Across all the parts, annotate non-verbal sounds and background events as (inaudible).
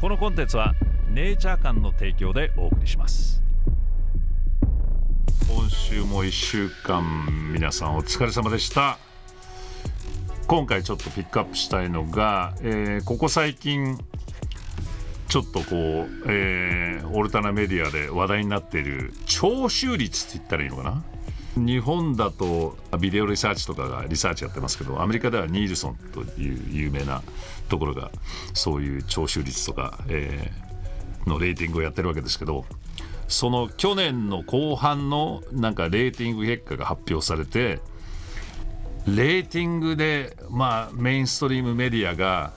このコンテンツはネイチャー館の提供でお送りします。今週も1週間皆さんお疲れ様でした。今回ちょっとピックアップしたいのが、えーここ最近ちょっとこう、えーオルタナメディアで話題になっている聴取率って言ったらいいのかな？日本だとビデオリサーチとかがリサーチやってますけどアメリカではニールソンという有名なところがそういう聴取率とか、えーのレーティングをやってるわけですけどその去年の後半のなんかレーティング結果が発表されてレーティングでまあメインストリームメディアが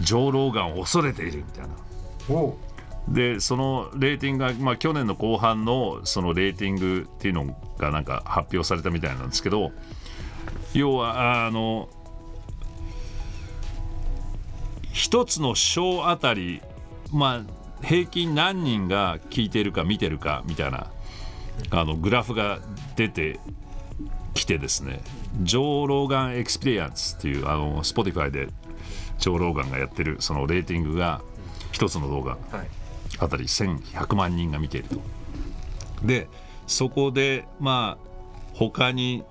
ジョー・ローガンを恐れているみたいな。おでそのレーティングが、まあ、去年の後半のそのレーティングっていうのがなんか発表されたみたいなんですけど要はあの一つの章あたりまあ平均何人が聞いてるか見てるかみたいなあのグラフが出てきてですねジョー・ローガン・エクスペリエンスっていうあの Spotify でジョー・ローガンがやってるそのレーティングが一つの動画はいあたり1100万人が見ていると。でそこでまあ他に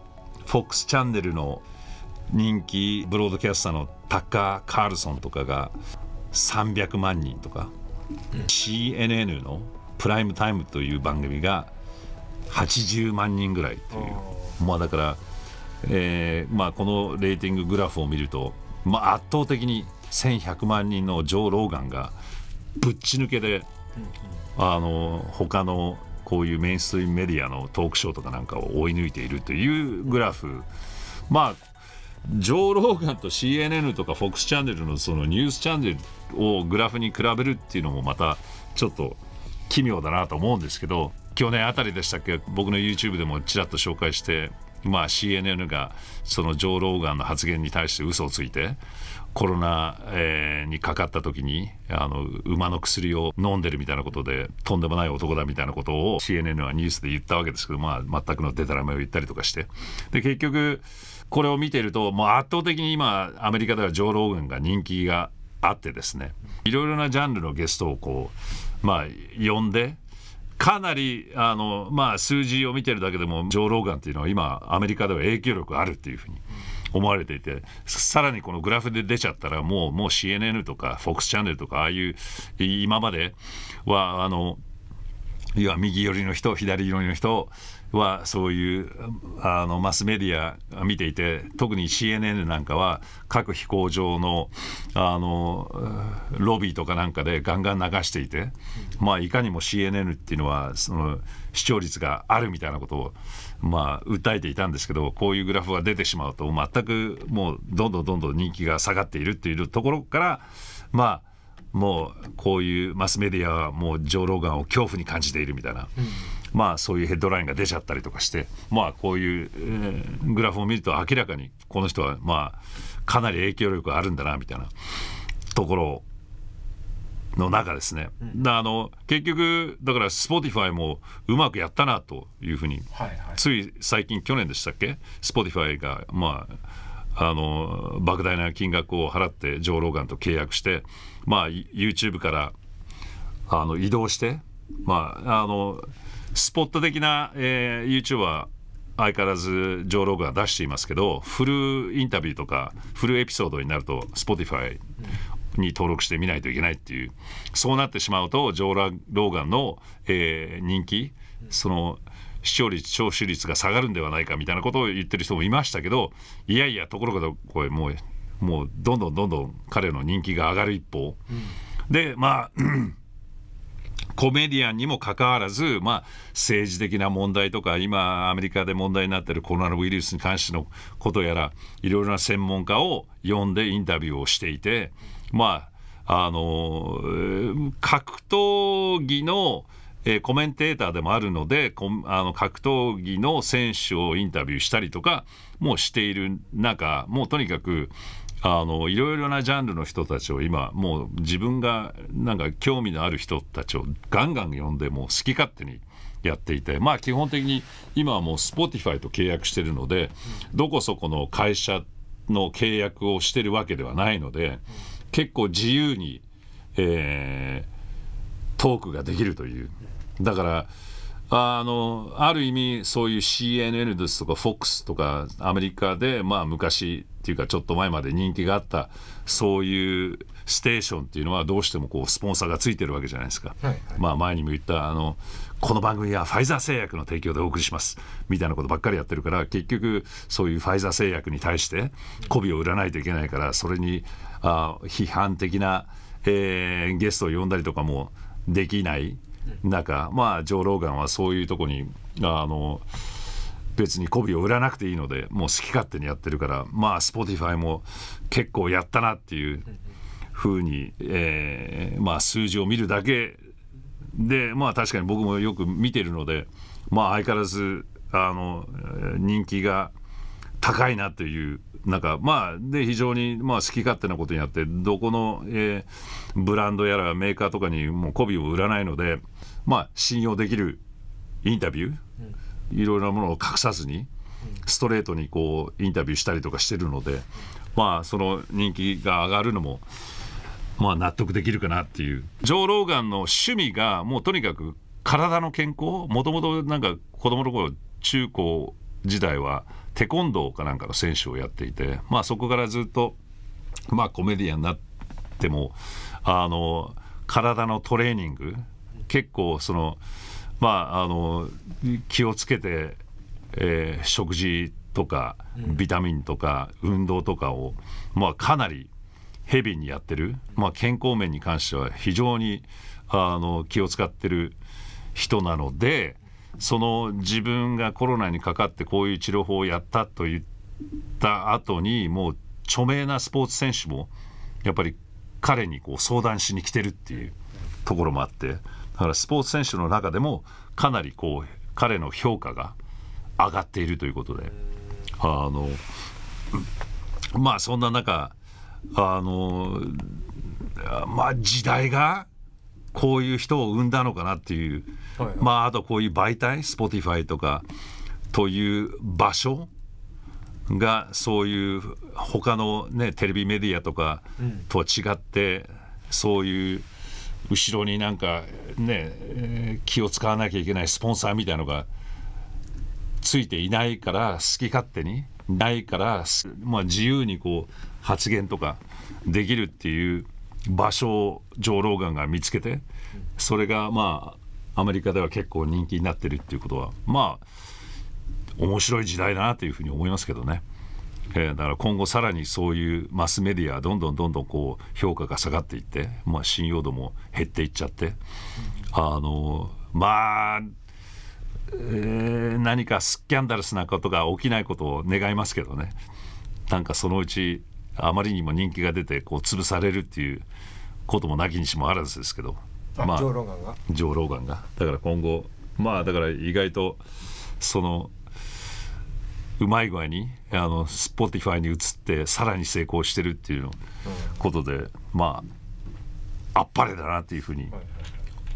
FOX チャンネルの人気ブロードキャスターのタッカー・カールソンとかが300万人とか、CNN のプライムタイムという番組が80万人ぐらいという。まあだから、えーまあ、このレーティンググラフを見ると、まあ、圧倒的に1100万人のジョー・ローガンがぶっち抜けで、あの他のこういうメインストリームメディアのトークショーとかなんかを追い抜いているというグラフ。まあジョー・ローガンと CNN とか FOX チャンネルのそのニュースチャンネルをグラフに比べるっていうのもまたちょっと奇妙だなと思うんですけど去年あたりでしたっけ？僕の YouTube でもちらっと紹介して、まあ、CNN がそのジョー・ローガンの発言に対して嘘をついてコロナ、にかかった時にあの馬の薬を飲んでるみたいなことでとんでもない男だみたいなことを CNN はニュースで言ったわけですけど、まあ、全くのデタラメを言ったりとかして。で結局これを見てるともう圧倒的に今アメリカではジョー・ローガンが人気があってですね。いろいろなジャンルのゲストをこうまあ呼んでかなりあの、まあ、数字を見てるだけでもジョー・ローガンっていうのは今アメリカでは影響力あるっていうふうに思われていてさらにこのグラフで出ちゃったらもうもう CNN とか FOX チャンネルとかああいう今まではあのいや右寄りの人左寄りの人はそういうあのマスメディア見ていて特に CNN なんかは各飛行場のあのロビーとかなんかでガンガン流していて、まあ、いかにも CNN っていうのはその視聴率があるみたいなことを、まあ、訴えていたんですけどこういうグラフが出てしまうと全くもうどんどんどんどん人気が下がっているっていうところからまあもうこういうマスメディアはもうジョー・ローガンを恐怖に感じているみたいな、まあそういうヘッドラインが出ちゃったりとかしてまあこういう、えーグラフを見ると明らかにこの人はまあかなり影響力があるんだなみたいなところの中ですね、だあの結局だから Spotify もうまくやったなというふうにはいはい。つい最近去年でしたっけ？Spotify がまああの莫大な金額を払ってジョー・ローガンと契約してまあ YouTube からあの移動してまああのスポット的な、えー、YouTube は相変わらずジョー・ローガンが出していますけどフルインタビューとかフルエピソードになると Spotify に登録してみないといけないっていうそうなってしまうとジョー・ラローガンの、えー人気その視聴率聴取率が下がるんではないかみたいなことを言ってる人もいましたけどいやいやところがこれもうもうどんどんどんどん彼の人気が上がる一方、でまあコメディアンにもかかわらず、まあ、政治的な問題とか今アメリカで問題になっているコロナウイルスに関してのことやらいろいろな専門家を呼んでインタビューをしていてまああの格闘技のえコメンテーターでもあるのであの格闘技の選手をインタビューしたりとかもしている中もうとにかくあのいろいろなジャンルの人たちを今もう自分がなんか興味のある人たちをガンガン呼んでもう好き勝手にやっていてまあ基本的に今はもう Spotify と契約してるのでどこそこの会社の契約をしてるわけではないので結構自由にえー、トークができるという。だからあのある意味そういう CNN ですとか FOX とかアメリカでまあ昔っていうかちょっと前まで人気があったそういうステーションっていうのはどうしてもこうスポンサーがついてるわけじゃないですか、はいはい、まあ前にも言ったあのこの番組はファイザー製薬の提供でお送りします。みたいなことばっかりやってるから結局そういうファイザー製薬に対して媚びを売らないといけないからそれにあ批判的な、えー、ゲストを呼んだりとかもできない中、まあ、ジョー・ローガンはそういうとこにあの別に媚びを売らなくていいのでもう好き勝手にやってるからまあスポティファイも結構やったなっていうふうに、えー、まあ、数字を見るだけでまあ確かに僕もよく見てるのでまあ相変わらずあの人気が高いなというなんかまあで非常にまあ好き勝手なことになってどこの、えー、ブランドやらメーカーとかにもう媚びを売らないのでまあ信用できるインタビュー、いろいろなものを隠さずにストレートにこうインタビューしたりとかしてるのでまあその人気が上がるのもまあ納得できるかなっていう。ジョー・ローガンの趣味がもうとにかく体の健康？もともとなんか子供の頃中高時代はテコンドーかなんかの選手をやっていて、まあ、そこからずっと、まあ、コメディアンになってもあの体のトレーニング結構その、まあ、あの気をつけて、えー、食事とかビタミンとか運動とかを、まあ、かなりヘビーにやってる、まあ、健康面に関しては非常にあの気を使ってる人なのでその自分がコロナにかかってこういう治療法をやったと言った後にもう著名なスポーツ選手もやっぱり彼にこう相談しに来てるっていうところもあってだからスポーツ選手の中でもかなりこう彼の評価が上がっているということであのまあそんな中あのまあ時代がこういう人を生んだのかなっていう、はいはい、まああとこういう媒体 Spotify とかという場所がそういう他のねテレビメディアとかとは違って、うん、そういう後ろになんかね気を使わなきゃいけないスポンサーみたいのがついていないから好き勝手にないから、まあ、自由にこう発言とかできるっていう場所をジョー・ローガンが見つけてそれがまあアメリカでは結構人気になってるっていうことはまあ面白い時代だなというふうに思いますけどね。えー、だから今後さらにそういうマスメディアどんどんどんどんこう評価が下がっていって、まあ、信用度も減っていっちゃってあのまあ、えー、何かスキャンダラスなことが起きないことを願いますけどねなんかそのうちあまりにも人気が出てこう潰されるっていうこともなきにしもあらずですけどまあジョー・ローガンが？ジョー・ローガンが。だから今後まあだから意外とそのうまい具合にあのスポティファイに移ってさらに成功してるっていうことで、うん、まああっぱれだなっていうふうに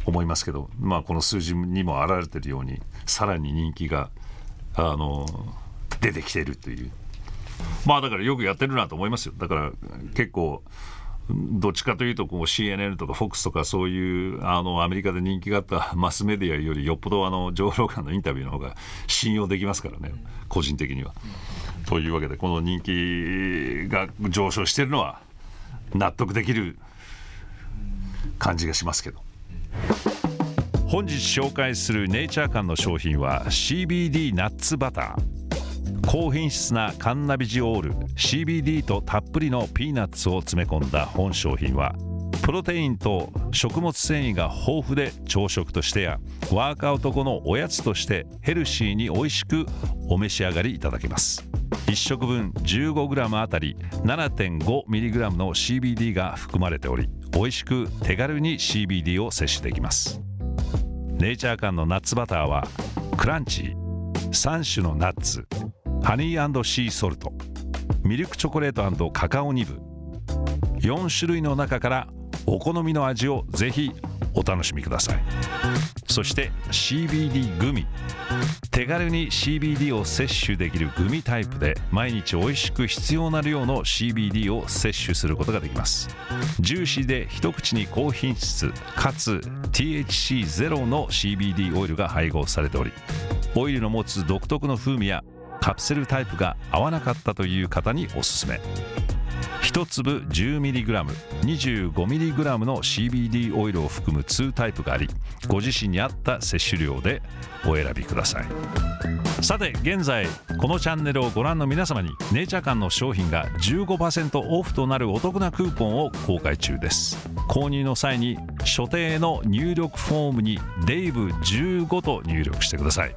思いますけど、まあこの数字にも表れてるようにさらに人気があの出てきてるというまあだからよくやってるなと思いますよだから結構どっちかというとこう CNN とか FOX とかそういうあのアメリカで人気があった (laughs) マスメディアよりよっぽどあのジョー・ローガンのインタビューの方が (laughs) 信用できますからね個人的には。というわけでこの人気が上昇しているのは納得できる感じがしますけど。本日紹介するネイチャー館の商品は CBD ナッツバター。高品質なカンナビジオール CBD とたっぷりのピーナッツを詰め込んだ本商品はプロテインと食物繊維が豊富で朝食としてやワークアウト後のおやつとしてヘルシーに美味しくお召し上がりいただけます。1食分 15g あたり 7.5mg の CBD が含まれており美味しく手軽に CBD を摂取できます。ネイチャー館のナッツバターはクランチー3種のナッツハニーシーソルトミルクチョコレートカカオニブ。4種類の中からお好みの味をぜひお楽しみください。そして CBD グミ。手軽に CBD を摂取できるグミタイプで毎日美味しく必要な量の CBD を摂取することができます。ジューシーで一口に高品質かつ THC ゼロの CBD オイルが配合されておりオイルの持つ独特の風味やカプセルタイプが合わなかったという方におすすめ。1粒 10mg、25mg の CBD オイルを含む2タイプがありご自身に合った摂取量でお選びください。さて現在このチャンネルをご覧の皆様にネイチャー館の商品が15%オフとなるお得なクーポンを公開中です。購入の際に所定の入力フォームにデイブ15と入力してください。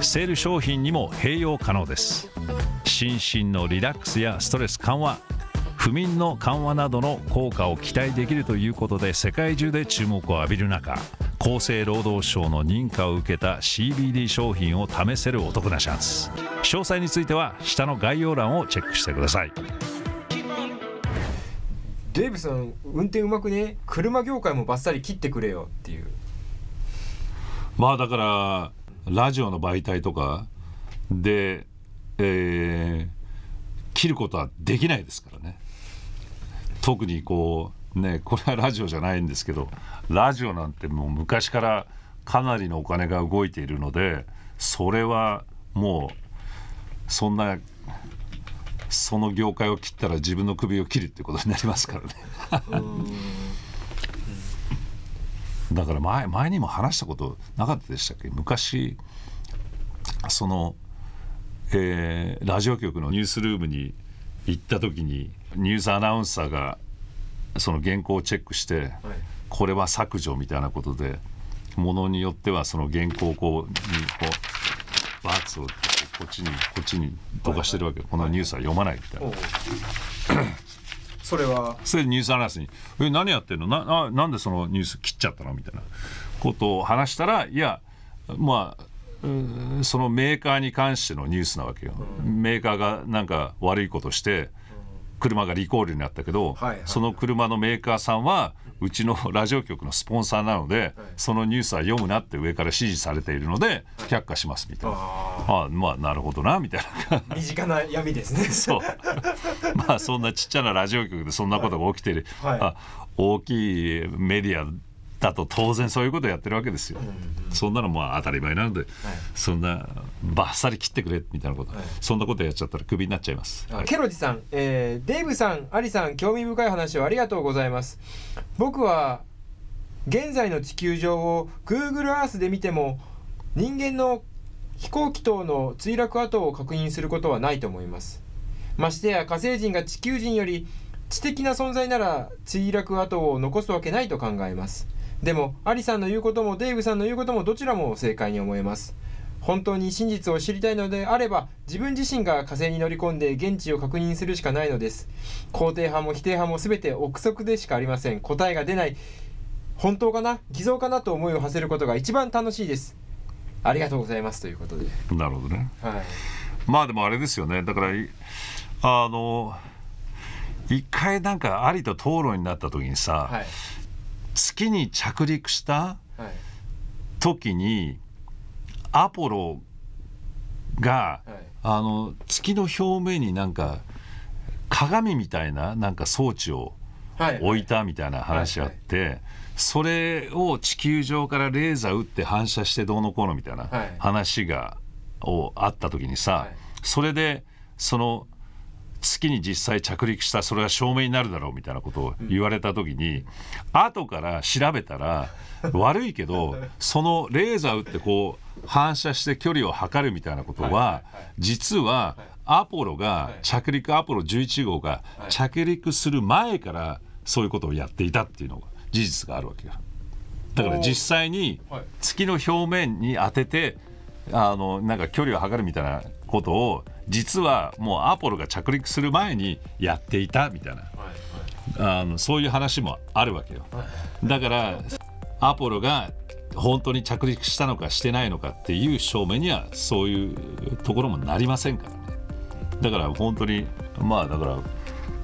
セール商品にも併用可能です。心身のリラックスやストレス緩和不眠の緩和などの効果を期待できるということで世界中で注目を浴びる中厚生労働省の認可を受けた CBD 商品を試せるお得なチャンス詳細については下の概要欄をチェックしてください。デーブさん運転うまくね？車業界もバッサリ切ってくれよっていう。まあだからラジオの媒体とかで、えー、切ることはできないですからね。特にこうねこれはラジオじゃないんですけどラジオなんてもう昔からかなりのお金が動いているのでそれはもうそんなその業界を切ったら自分の首を切るってことになりますからね。(laughs) だから前前にも話したことなかったでしたっけ？昔その、えー、ラジオ局のニュースルームに行った時にニュースアナウンサーがその原稿をチェックして、はい、これは削除みたいなことでものによってはその原稿をこうにこうバーツをこっちにこっちにどかしてるわけ、はいはい、このニュースは読まないみたい。な。それはそれでニュースアナウンスに「え何やってんの？なななんでそのニュース切っちゃったの?」みたいなことを話したらいやまあそのメーカーに関してのニュースなわけよ。メーカーがなんか悪いことして車がリコールになったけど、はいはい、その車のメーカーさんはうちのラジオ局のスポンサーなので、はい、そのニュースは読むなって上から指示されているので却下しますみたいな、ああまあなるほどなみたいな。身近な闇ですね。(laughs) そう。まあそんなちっちゃなラジオ局でそんなことが起きてる、はい、あ大きいメディアだと当然そういうことをやってるわけですよ、うん、そんなのも当たり前なので、はい、そんなバッサリ切ってくれみたいなこと、はい、そんなことやっちゃったらクビになっちゃいます、はい、ケロジさん、えー、デイブさんアリさん興味深い話をありがとうございます。僕は現在の地球上を Google Earth で見ても人間の飛行機等の墜落跡を確認することはないと思います。ましてや火星人が地球人より知的な存在なら墜落跡を残すわけないと考えますでもアリさんの言うこともデイブさんの言うこともどちらも正解に思えます。本当に真実を知りたいのであれば自分自身が火星に乗り込んで現地を確認するしかないのです。肯定派も否定派も全て憶測でしかありません。答えが出ない。本当かな？偽造かなと思いを馳せることが一番楽しいです。ありがとうございます。ということで。なるほどね、はい、まあでもあれですよね。だからあの一回なんかありと討論になった時にさ、はい月に着陸した時にアポロが、あの月の表面になんか鏡みたいななんか装置を置いたみたいな話あって、それを地球上からレーザー撃って反射してどうのこうのみたいな話が、をあった時にさ、それでその月に実際着陸したそれが証明になるだろうみたいなことを言われた時に、うん、後から調べたら悪いけどそのレーザー打ってこう反射して距離を測るみたいなことは実はアポロが着陸アポロ11号が着陸する前からそういうことをやっていたっていうのが事実があるわけよ。だから実際に月の表面に当ててあのなんか距離を測るみたいなことを実はもうアポロが着陸する前にやっていたみたいな、あのそういう話もあるわけよ。だからアポロが本当に着陸したのかしてないのかっていう証明にはそういうところもなりませんからね。だから本当にまあだから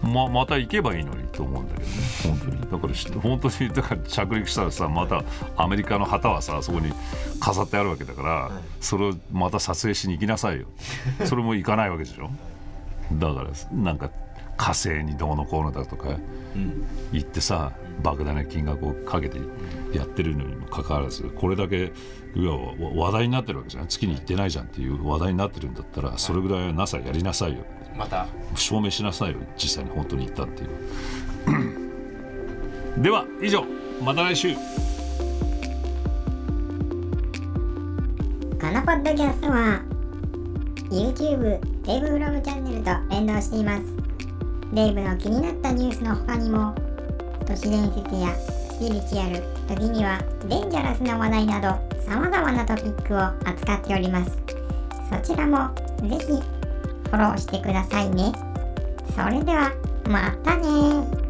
ままた行けばいいのにと思うんだけどね。本当に。だからし本当にだから着陸したらさまたアメリカの旗はさそこに飾ってあるわけだから、それをまた撮影しに行きなさいよ。それも行かないわけでしょ。だからなんか火星にどうのこうのだとかうん。行ってさ莫大な金額をかけてやってるのにもかかわらずこれだけうわわ話題になってるわけじゃん月に行ってないじゃんっていう話題になってるんだったらそれぐらいは NASA やりなさいよ。また。証明しなさいよ。実際に本当に行ったっていう。(clears throat) では以上。また来週。このポッドキャストは YouTube デイブフロムチャンネルと連動していますデイブの気になったニュースの他にも都市伝説やスピリチュアル時にはデンジャラスな話題などさまざまなトピックを扱っております。そちらも是非フォローしてくださいね。それではまたね